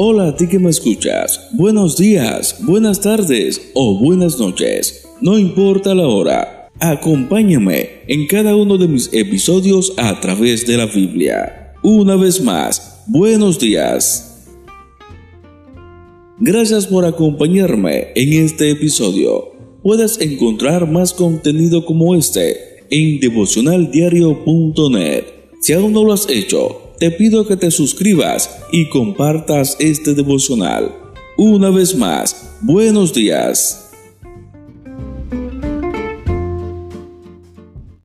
Hola a ti que me escuchas. Buenos días, buenas tardes o buenas noches. No importa la hora. Acompáñame en cada uno de mis episodios a través de la Biblia. Una vez más, buenos días. Gracias por acompañarme en este episodio. Puedes encontrar más contenido como este en devocionaldiario.net. Si aún no lo has hecho, te pido que te suscribas y compartas este devocional. Una vez más, buenos días.